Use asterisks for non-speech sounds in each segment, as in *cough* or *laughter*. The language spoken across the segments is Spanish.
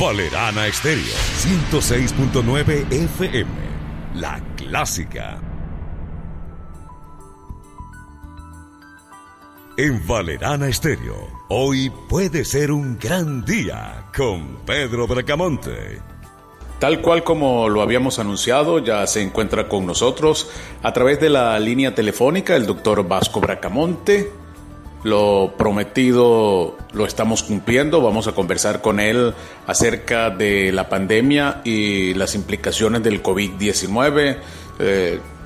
Valerana Estéreo, 106.9 FM, la clásica. En Valerana Estéreo, hoy puede ser un gran día con Pedro Bracamonte. Tal cual como lo habíamos anunciado, ya se encuentra con nosotros a través de la línea telefónica el doctor Vasco Bracamonte. Lo prometido lo estamos cumpliendo. Vamos a conversar con él acerca de la pandemia y las implicaciones del COVID-19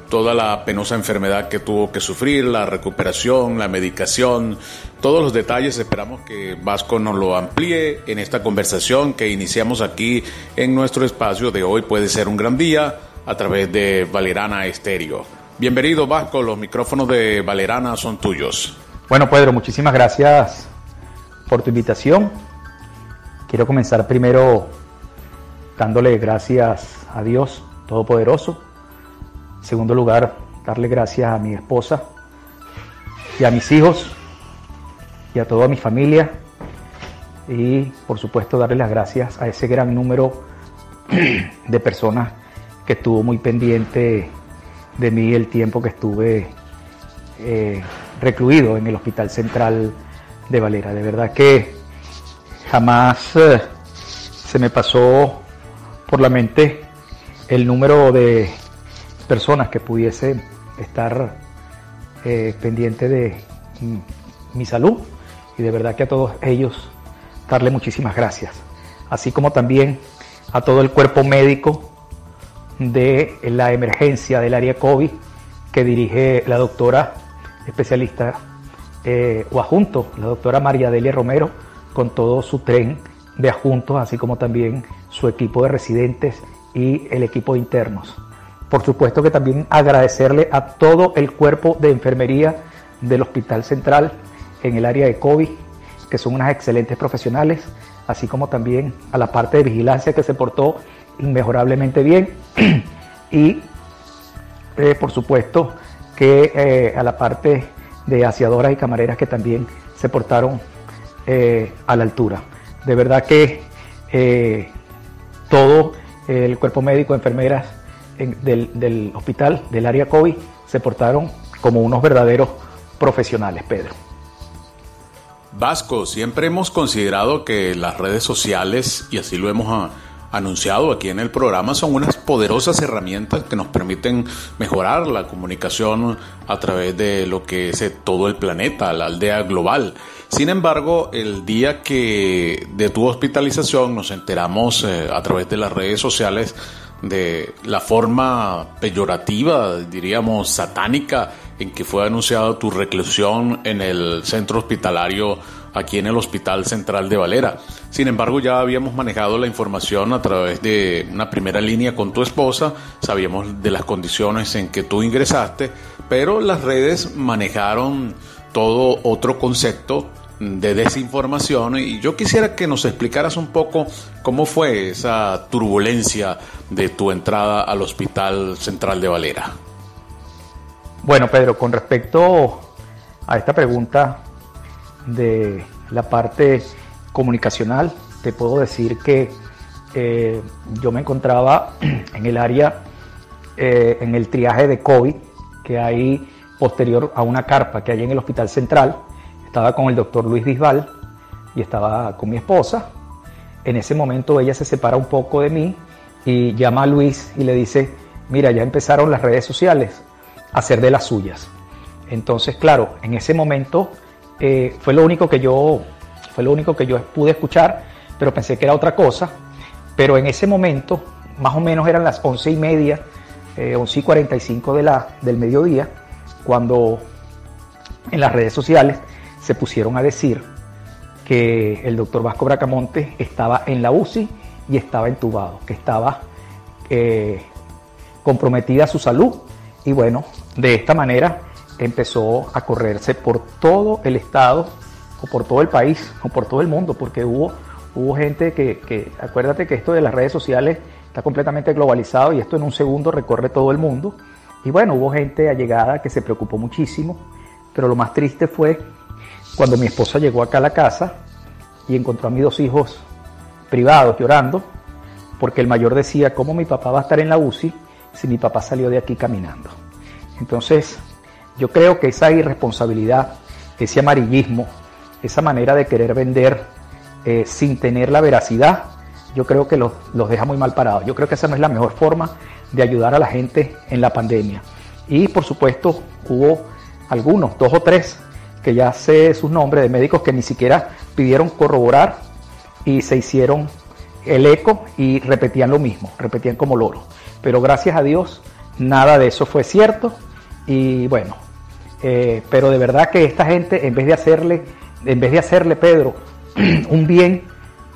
toda la penosa enfermedad que tuvo que sufrir, la recuperación, la medicación, todos los detalles. Esperamos que Vasco nos lo amplíe en esta conversación que iniciamos aquí en nuestro espacio de hoy. Puede ser un gran día a través de Valerana Estéreo. Bienvenido Vasco, los micrófonos de Valerana son tuyos. Bueno Pedro, muchísimas gracias por tu invitación. Quiero comenzar primero dándole gracias a Dios Todopoderoso en segundo lugar, darle gracias a mi esposa y a mis hijos y a toda mi familia. Y por supuesto darle las gracias a ese gran número *clears throat* de personas que estuvo muy pendiente de mí el tiempo que estuve eh, recluido en el Hospital Central de Valera. De verdad que jamás eh, se me pasó por la mente el número de personas que pudiesen estar eh, pendientes de mi salud y de verdad que a todos ellos darle muchísimas gracias, así como también a todo el cuerpo médico de la emergencia del área COVID que dirige la doctora especialista eh, o adjunto, la doctora María Delia Romero, con todo su tren de adjuntos, así como también su equipo de residentes y el equipo de internos. Por supuesto que también agradecerle a todo el cuerpo de enfermería del Hospital Central en el área de COVID, que son unas excelentes profesionales, así como también a la parte de vigilancia que se portó inmejorablemente bien *clears throat* y eh, por supuesto que eh, a la parte de aseadoras y camareras que también se portaron eh, a la altura. De verdad que todo el cuerpo médico, enfermeras, del, hospital, del área COVID, se portaron como unos verdaderos profesionales, Pedro. Vasco, siempre hemos considerado que las redes sociales, y así lo hemos ah, anunciado aquí en el programa, son unas poderosas herramientas que nos permiten mejorar la comunicación a través de lo que es todo el planeta, la aldea global. Sin embargo, el día que de tu hospitalización nos enteramos eh, a través de las redes sociales de la forma peyorativa, diríamos satánica, en que fue anunciada tu reclusión en el centro hospitalario aquí en el Hospital Central de Valera. Sin embargo, ya habíamos manejado la información a través de una primera línea con tu esposa, sabíamos de las condiciones en que tú ingresaste, pero las redes manejaron todo otro concepto de desinformación y yo quisiera que nos explicaras un poco cómo fue esa turbulencia de tu entrada al Hospital Central de Valera. Bueno, Pedro, con respecto a esta pregunta de la parte comunicacional, te puedo decir que eh, yo me encontraba *clears throat* en el área, eh, en el triaje de COVID que hay posterior a una carpa que hay en el Hospital Central estaba con el doctor Luis Bisbal y estaba con mi esposa. En ese momento ella se separa un poco de mí y llama a Luis y le dice, mira, ya empezaron las redes sociales a hacer de las suyas. Entonces, claro, en ese momento eh, fue lo único que yo fue lo único que yo pude escuchar, pero pensé que era otra cosa. Pero en ese momento, más o menos eran las once y media, eh, once y cuarenta y cinco de la, del mediodía, cuando en las redes sociales se pusieron a decir que el doctor Vasco Bracamonte estaba en la UCI y estaba entubado, que estaba eh, comprometida su salud. Y bueno, de esta manera empezó a correrse por todo el estado, o por todo el país, o por todo el mundo, porque hubo, hubo gente que, que, acuérdate que esto de las redes sociales está completamente globalizado y esto en un segundo recorre todo el mundo. Y bueno, hubo gente allegada que se preocupó muchísimo, pero lo más triste fue cuando mi esposa llegó acá a la casa y encontró a mis dos hijos privados llorando, porque el mayor decía, ¿cómo mi papá va a estar en la UCI si mi papá salió de aquí caminando? Entonces, yo creo que esa irresponsabilidad, ese amarillismo, esa manera de querer vender eh, sin tener la veracidad, yo creo que los, los deja muy mal parados. Yo creo que esa no es la mejor forma de ayudar a la gente en la pandemia. Y por supuesto hubo algunos, dos o tres, que ya sé sus nombres de médicos que ni siquiera pidieron corroborar y se hicieron el eco y repetían lo mismo, repetían como loro. Pero gracias a Dios nada de eso fue cierto y bueno, eh, pero de verdad que esta gente en vez de hacerle, en vez de hacerle Pedro *clears throat* un bien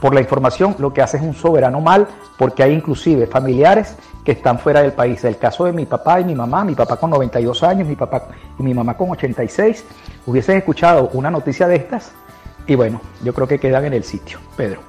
por la información, lo que hace es un soberano mal porque hay inclusive familiares que están fuera del país. El caso de mi papá y mi mamá, mi papá con 92 años, mi papá y mi mamá con 86, hubiesen escuchado una noticia de estas y bueno, yo creo que quedan en el sitio. Pedro.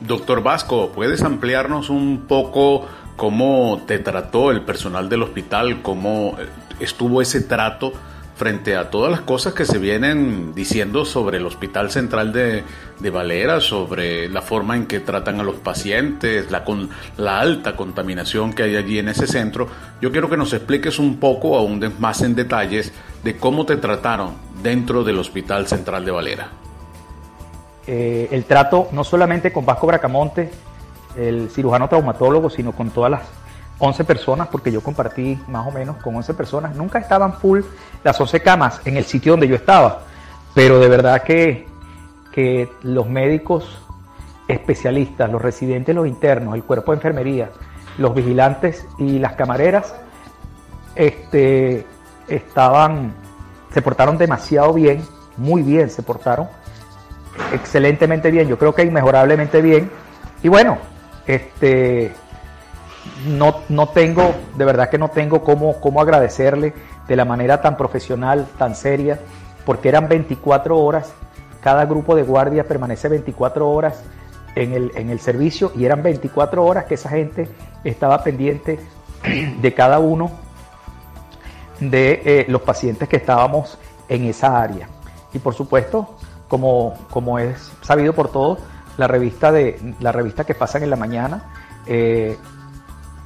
Doctor Vasco, ¿puedes ampliarnos un poco cómo te trató el personal del hospital, cómo eh, estuvo ese trato? Frente a todas las cosas que se vienen diciendo sobre el Hospital Central de, Valera, sobre la forma en que tratan a los pacientes, la, con, la alta contaminación que hay allí en ese centro, yo quiero que nos expliques un poco, aún más en detalles, de cómo te trataron dentro del Hospital Central de Valera. Eh, el trato no solamente con Vasco Bracamonte, el cirujano traumatólogo, sino con todas las 11 personas, porque yo compartí más o menos con 11 personas. Nunca estaban full las 11 camas en el sitio donde yo estaba, pero de verdad que, que los médicos especialistas, los residentes, los internos, el cuerpo de enfermería, los vigilantes y las camareras, este, estaban, se portaron demasiado bien, muy bien se portaron, excelentemente bien, yo creo que inmejorablemente bien. Y bueno, este, no, no tengo, de verdad que no tengo cómo, cómo agradecerle de la manera tan profesional, tan seria, porque eran 24 horas, cada grupo de guardia permanece 24 horas en el, en el servicio y eran 24 horas que esa gente estaba pendiente *clears throat* de cada uno de eh, los pacientes que estábamos en esa área. Y por supuesto, como, como es sabido por todos, la revista, de, la revista que pasan en la mañana, eh,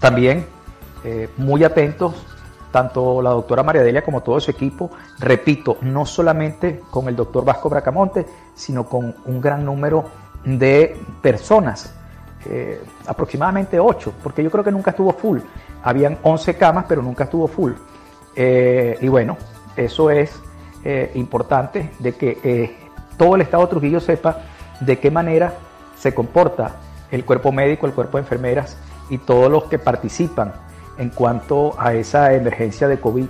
también eh, muy atentos, tanto la doctora María Delia como todo su equipo, repito, no solamente con el doctor Vasco Bracamonte, sino con un gran número de personas, eh, aproximadamente 8, porque yo creo que nunca estuvo full. Habían 11 camas, pero nunca estuvo full. Eh, y bueno, eso es importante de que todo el Estado de Trujillo sepa de qué manera se comporta el cuerpo médico, el cuerpo de enfermeras y todos los que participan en cuanto a esa emergencia de COVID,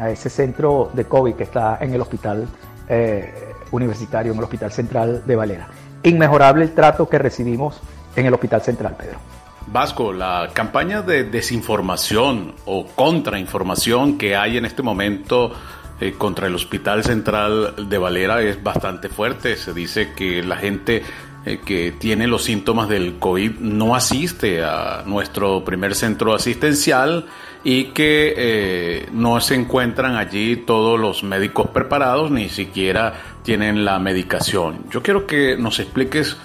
a ese centro de COVID que está en el hospital eh, universitario, en el Hospital Central de Valera. Inmejorable el trato que recibimos en el Hospital Central, Pedro. Vasco, la campaña de desinformación o contrainformación que hay en este momento eh, contra el Hospital Central de Valera es bastante fuerte. Se dice que la gente eh, que tiene los síntomas del COVID no asiste a nuestro primer centro asistencial y que eh, no se encuentran allí todos los médicos preparados, ni siquiera tienen la medicación. Yo quiero que nos expliques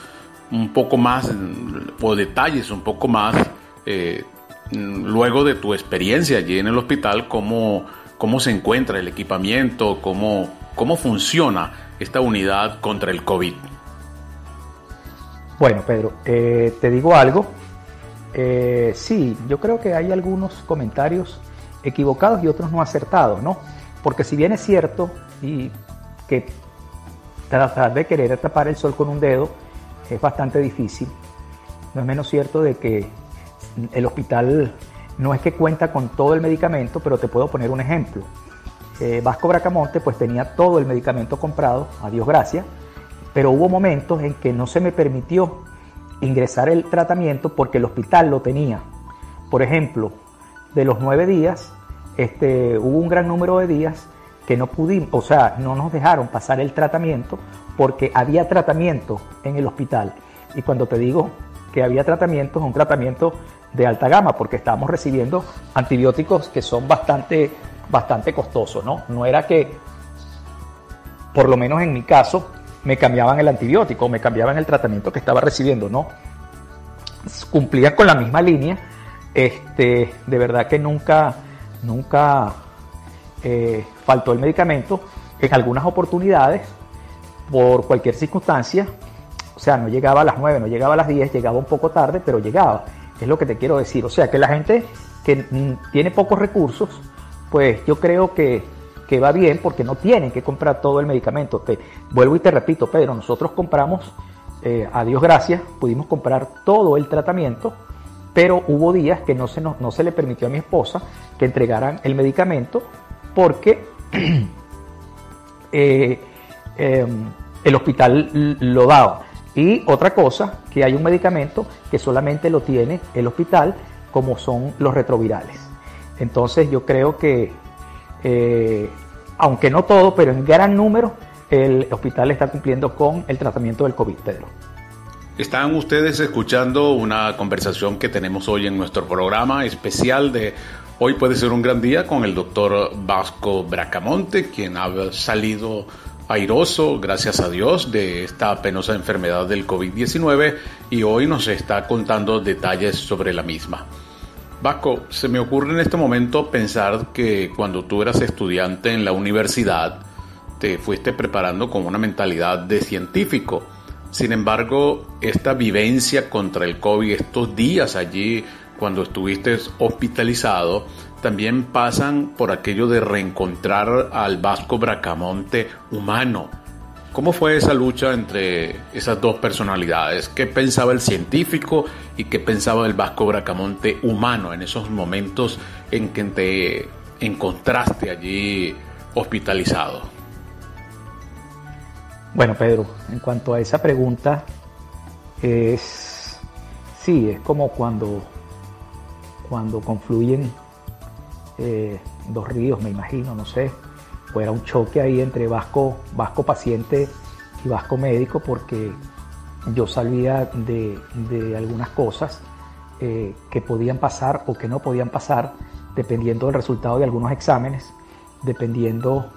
un poco más o detalles un poco más eh, luego de tu experiencia allí en el hospital, cómo, cómo se encuentra el equipamiento, cómo, cómo funciona esta unidad contra el COVID. Bueno, Pedro, eh, te digo algo. Eh, sí, yo creo que hay algunos comentarios equivocados y otros no acertados, ¿no? Porque si bien es cierto y que tratar de querer tapar el sol con un dedo es bastante difícil, no es menos cierto de que el hospital no es que cuenta con todo el medicamento, pero te puedo poner un ejemplo. Eh, Vasco Bracamonte pues tenía todo el medicamento comprado, a Dios gracias, pero hubo momentos en que no se me permitió ingresar el tratamiento porque el hospital lo tenía. Por ejemplo, de los nueve días, este, hubo un gran número de días que no pudimos, o sea, no nos dejaron pasar el tratamiento porque había tratamiento en el hospital. Y cuando te digo que había tratamiento, es un tratamiento de alta gama porque estábamos recibiendo antibióticos que son bastante, bastante costosos, ¿no? No era que, por lo menos en mi caso, me cambiaban el antibiótico, me cambiaban el tratamiento que estaba recibiendo, no. cumplían con la misma línea. Este, de verdad que nunca, nunca eh, faltó el medicamento. En algunas oportunidades, por cualquier circunstancia, o sea, no llegaba a las 9, no llegaba a las 10, llegaba un poco tarde, pero llegaba. Es lo que te quiero decir. O sea, que la gente que tiene pocos recursos, pues yo creo que, que va bien porque no tienen que comprar todo el medicamento. Te, vuelvo y te repito, Pedro, nosotros compramos, eh, a Dios gracias, pudimos comprar todo el tratamiento, pero hubo días que no se, no se le permitió a mi esposa que entregaran el medicamento porque *clears throat* eh, em, el hospital lo daba. Y otra cosa, que hay un medicamento que solamente lo tiene el hospital, como son los retrovirales. Entonces yo creo que eh, aunque no todo, pero en gran número, el hospital está cumpliendo con el tratamiento del COVID, Pedro. Están ustedes escuchando una conversación que tenemos hoy en nuestro programa especial de Hoy puede ser un gran día con el doctor Vasco Bracamonte, quien ha salido airoso, gracias a Dios, de esta penosa enfermedad del COVID-19 y hoy nos está contando detalles sobre la misma. Se me ocurre en este momento pensar que cuando tú eras estudiante en la universidad, te fuiste preparando con una mentalidad de científico. Sin embargo, esta vivencia contra el COVID, estos días allí cuando estuviste hospitalizado, también pasan por aquello de reencontrar al Vasco Bracamonte humano, ¿Cómo fue esa lucha entre esas dos personalidades? ¿Qué pensaba el científico y qué pensaba el Vasco Bracamonte humano en esos momentos en que te encontraste allí hospitalizado? Bueno, Pedro, en cuanto a esa pregunta, es sí, es como cuando, cuando confluyen eh, dos ríos, me imagino, no sé, era un choque ahí entre vasco, vasco paciente y vasco médico porque yo sabía de, algunas cosas eh, que podían pasar o que no podían pasar dependiendo del resultado de algunos exámenes, dependiendo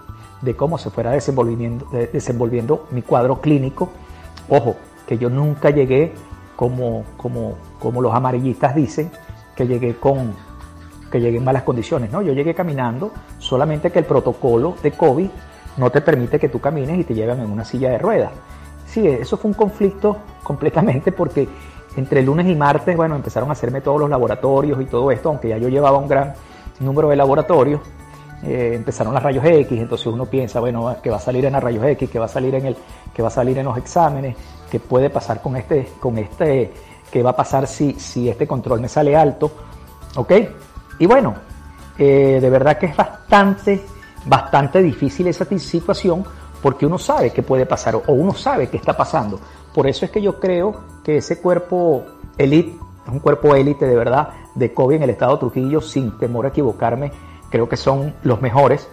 de cómo se fuera desenvolviendo, desenvolviendo mi cuadro clínico. Ojo, que yo nunca llegué como, como, como los amarillistas dicen, que llegué con, que llegue en malas condiciones. No, yo llegué caminando, solamente que el protocolo de COVID no te permite que tú camines y te llevan en una silla de ruedas. Sí, eso fue un conflicto *laughs* completamente porque entre lunes y martes, bueno, empezaron a hacerme todos los laboratorios y todo esto, aunque ya yo llevaba un gran número de laboratorios. Eh, empezaron las rayos X, entonces uno piensa, bueno, que va a salir en las rayos X, que va a salir en el, que va a salir en los exámenes, que puede pasar con este, con este, que va a pasar si, si este control me sale alto, ¿ok? Y bueno, eh, de verdad que es bastante, bastante difícil esa situación porque uno sabe qué puede pasar o uno sabe qué está pasando. Por eso es que yo creo que ese cuerpo élite, es un cuerpo élite de verdad de COVID en el estado de Trujillo, sin temor a equivocarme, creo que son los mejores,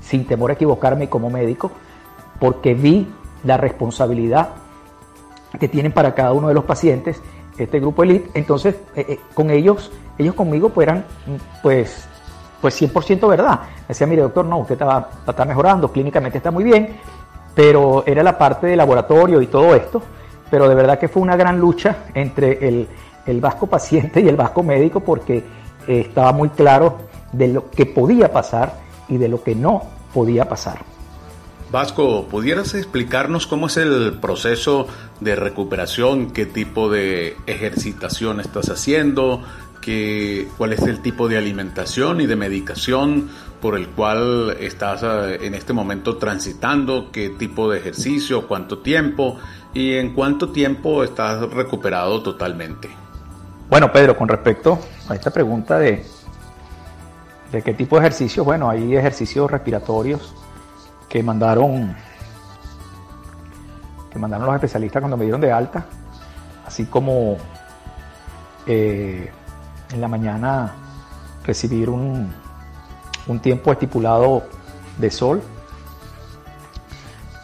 sin temor a equivocarme como médico, porque vi la responsabilidad que tienen para cada uno de los pacientes este grupo elite. Entonces, eh, eh, con ellos ellos conmigo pues eran pues, pues 100% verdad. Decía, mire doctor, no, usted está, está mejorando, clínicamente está muy bien, pero era la parte de laboratorio y todo esto, pero de verdad que fue una gran lucha entre el, el vasco paciente y el vasco médico porque eh, estaba muy claro de lo que podía pasar y de lo que no podía pasar. Vasco, ¿pudieras explicarnos cómo es el proceso de recuperación? ¿Qué tipo de ejercitación estás haciendo? cuál es el tipo de alimentación y de medicación por el cual estás eh, en este momento transitando, qué tipo de ejercicio, cuánto tiempo y en cuánto tiempo estás recuperado totalmente. Bueno, Pedro, con respecto a esta pregunta de, de qué tipo de ejercicio, bueno, hay ejercicios respiratorios que mandaron que mandaron los especialistas cuando me dieron de alta, así como eh, en la mañana recibir un, un tiempo estipulado de sol.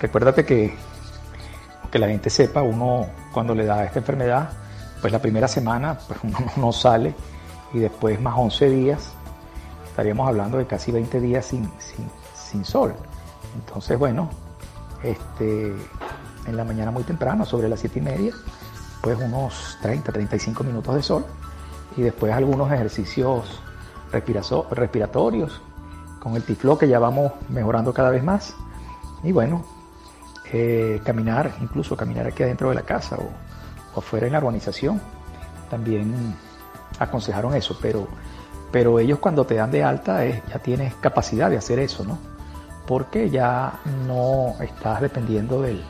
Recuérdate que, que la gente sepa, uno cuando le da esta enfermedad, pues la primera semana pues uno *laughs* no sale y después más 11 días, estaríamos hablando de casi 20 días sin, sin, sol. Entonces, bueno, este, en la mañana muy temprano, sobre las 7 y media, pues unos 30, 35 minutos de sol y después algunos ejercicios respiratorios con el tiflo que ya vamos mejorando cada vez más. Y bueno, eh, caminar, incluso caminar aquí adentro de la casa o, o afuera en la urbanización, también aconsejaron eso, pero, pero ellos cuando te dan de alta ya tienes capacidad de hacer eso, ¿no? Porque ya no estás dependiendo del,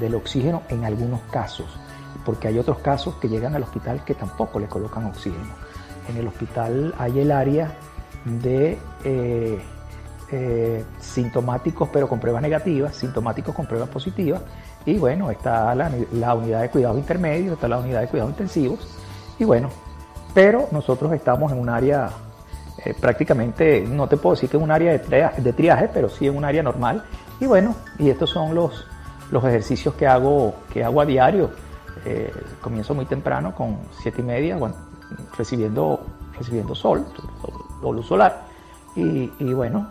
del, oxígeno en algunos casos, porque hay otros casos que llegan al hospital que tampoco le colocan oxígeno. En el hospital hay el área de eh, eh, sintomáticos pero con pruebas negativas, sintomáticos con pruebas positivas, y bueno, está la, unidad de cuidados intermedios, está la unidad de cuidados intensivos, y bueno, pero nosotros estamos en un área eh, prácticamente, no te puedo decir que es un área de triaje, de pero sí en un área normal, y bueno, y estos son los, los ejercicios que hago, que hago a diario. Eh, comienzo muy temprano con siete y media, recibiendo, recibiendo sol, o luz solar. Y, bueno,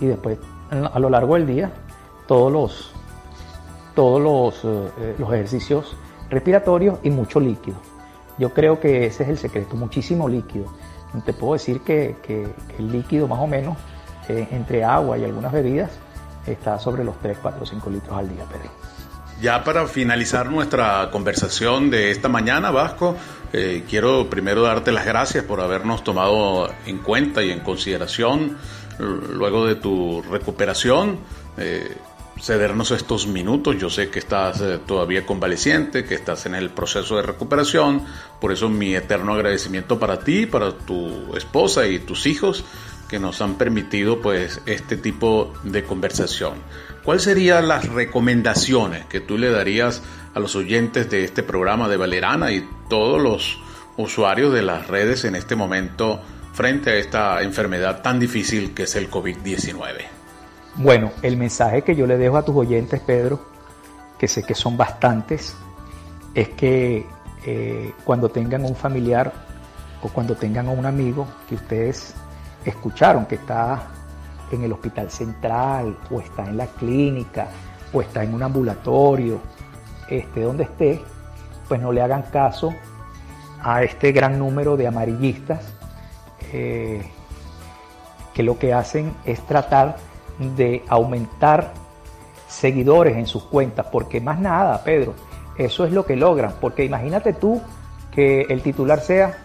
y después a lo largo del día, todos los, todos los, eh, los ejercicios respiratorios y mucho líquido. Yo creo que ese es el secreto, muchísimo líquido. Te puedo decir que, el líquido más o menos eh, entre agua y algunas bebidas está sobre los 3, 4, 5 litros al día, Pedro. Ya para finalizar nuestra conversación de esta mañana, Vasco, eh, quiero primero darte las gracias por habernos tomado en cuenta y en consideración luego de tu recuperación. Eh, cedernos estos minutos. Yo sé que estás eh, todavía convaleciente, que estás en el proceso de recuperación. Por eso mi eterno agradecimiento para ti, para tu esposa y tus hijos que nos han permitido pues este tipo de conversación. ¿Cuáles serían las recomendaciones que tú le darías a los oyentes de este programa de Valerana y todos los usuarios de las redes en este momento frente a esta enfermedad tan difícil que es el COVID-19? Bueno, el mensaje que yo le dejo a tus oyentes, Pedro, que sé que son bastantes, es que eh, cuando tengan un familiar o cuando tengan un amigo que ustedes escucharon que está en el hospital central o está en la clínica o está en un ambulatorio, esté donde esté, pues no le hagan caso a este gran número de amarillistas eh, que lo que hacen es tratar de aumentar seguidores en sus cuentas, porque más nada, Pedro, eso es lo que logran, porque imagínate tú que el titular sea,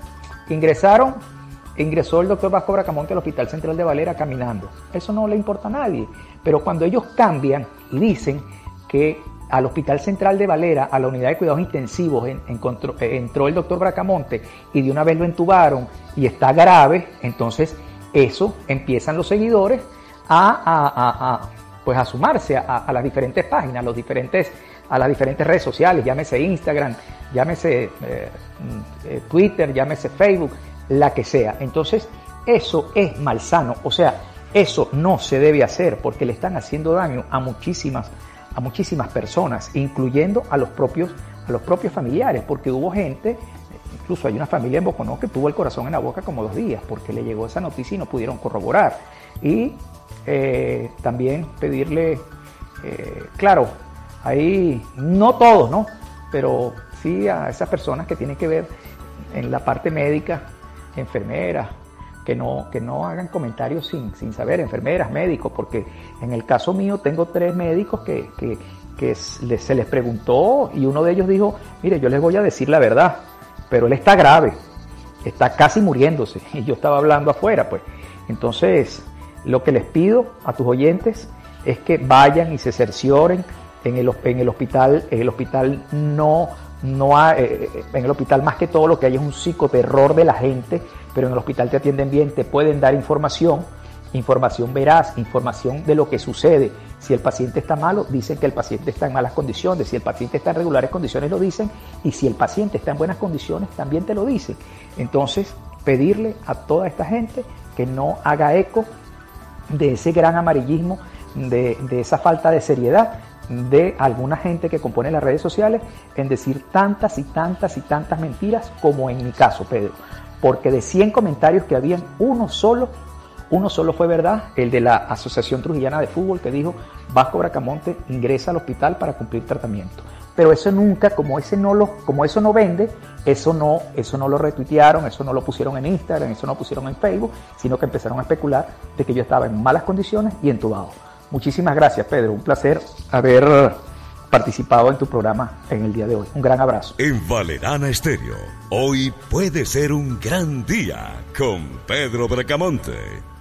ingresaron ingresó el doctor Vasco Bracamonte al Hospital Central de Valera caminando. Eso no le importa a nadie. Pero cuando ellos cambian y dicen que al Hospital Central de Valera, a la unidad de cuidados intensivos, eh, entró el doctor Bracamonte y de una vez lo entubaron y está grave, entonces eso empiezan los seguidores a, pues a sumarse a, las diferentes páginas, los diferentes, a las diferentes redes sociales, llámese Instagram, llámese eh, mm, eh, Twitter, llámese Facebook, la que sea. Entonces, eso es malsano, o sea, eso no se debe hacer porque le están haciendo daño a muchísimas, a muchísimas personas, incluyendo a los propios, a los propios familiares, porque hubo gente, incluso hay una familia en Boconó que tuvo el corazón en la boca como dos días, porque le llegó esa noticia y no pudieron corroborar. Y eh, también pedirle, eh, claro, ahí no todos, ¿no? Pero sí a esas personas que tienen que ver en la parte médica, enfermeras, que no, que no hagan comentarios sin, sin saber, enfermeras, médicos, porque en el caso mío tengo tres médicos que, se les preguntó y uno de ellos dijo, mire, yo les voy a decir la verdad, pero él está grave, está casi muriéndose, *laughs* y yo estaba hablando afuera, pues. Entonces, lo que les pido a tus oyentes es que vayan y se cercioren en el, hospital, en el hospital no no eh, eh, en el hospital más que todo lo que hay es un psicoterror de la gente, pero en el hospital te atienden bien, te pueden dar información, información veraz, información de lo que sucede. Si el paciente está malo, dicen que el paciente está en malas condiciones, si el paciente está en regulares condiciones, lo dicen, y si el paciente está en buenas condiciones, también te lo dicen. Entonces, pedirle a toda esta gente que no haga eco de ese gran amarillismo, de, de esa falta de seriedad, de alguna gente que compone las redes sociales en decir tantas y tantas y tantas mentiras como en mi caso, Pedro. Porque de 100 comentarios que habían, uno solo, uno solo fue verdad, el de la Asociación Trujillana de Fútbol que dijo, Vasco Bracamonte ingresa al hospital para cumplir tratamiento. Pero eso nunca, como ese no lo, como eso no vende, eso no, eso no lo retuitearon, eso no lo pusieron en Instagram, eso no lo pusieron en Facebook, sino que empezaron a especular de que yo estaba en malas condiciones y entubado. Muchísimas gracias, Pedro. Un placer haber participado en tu programa en el día de hoy. Un gran abrazo. En Valerana Estéreo, hoy puede ser un gran día con Pedro Bracamonte.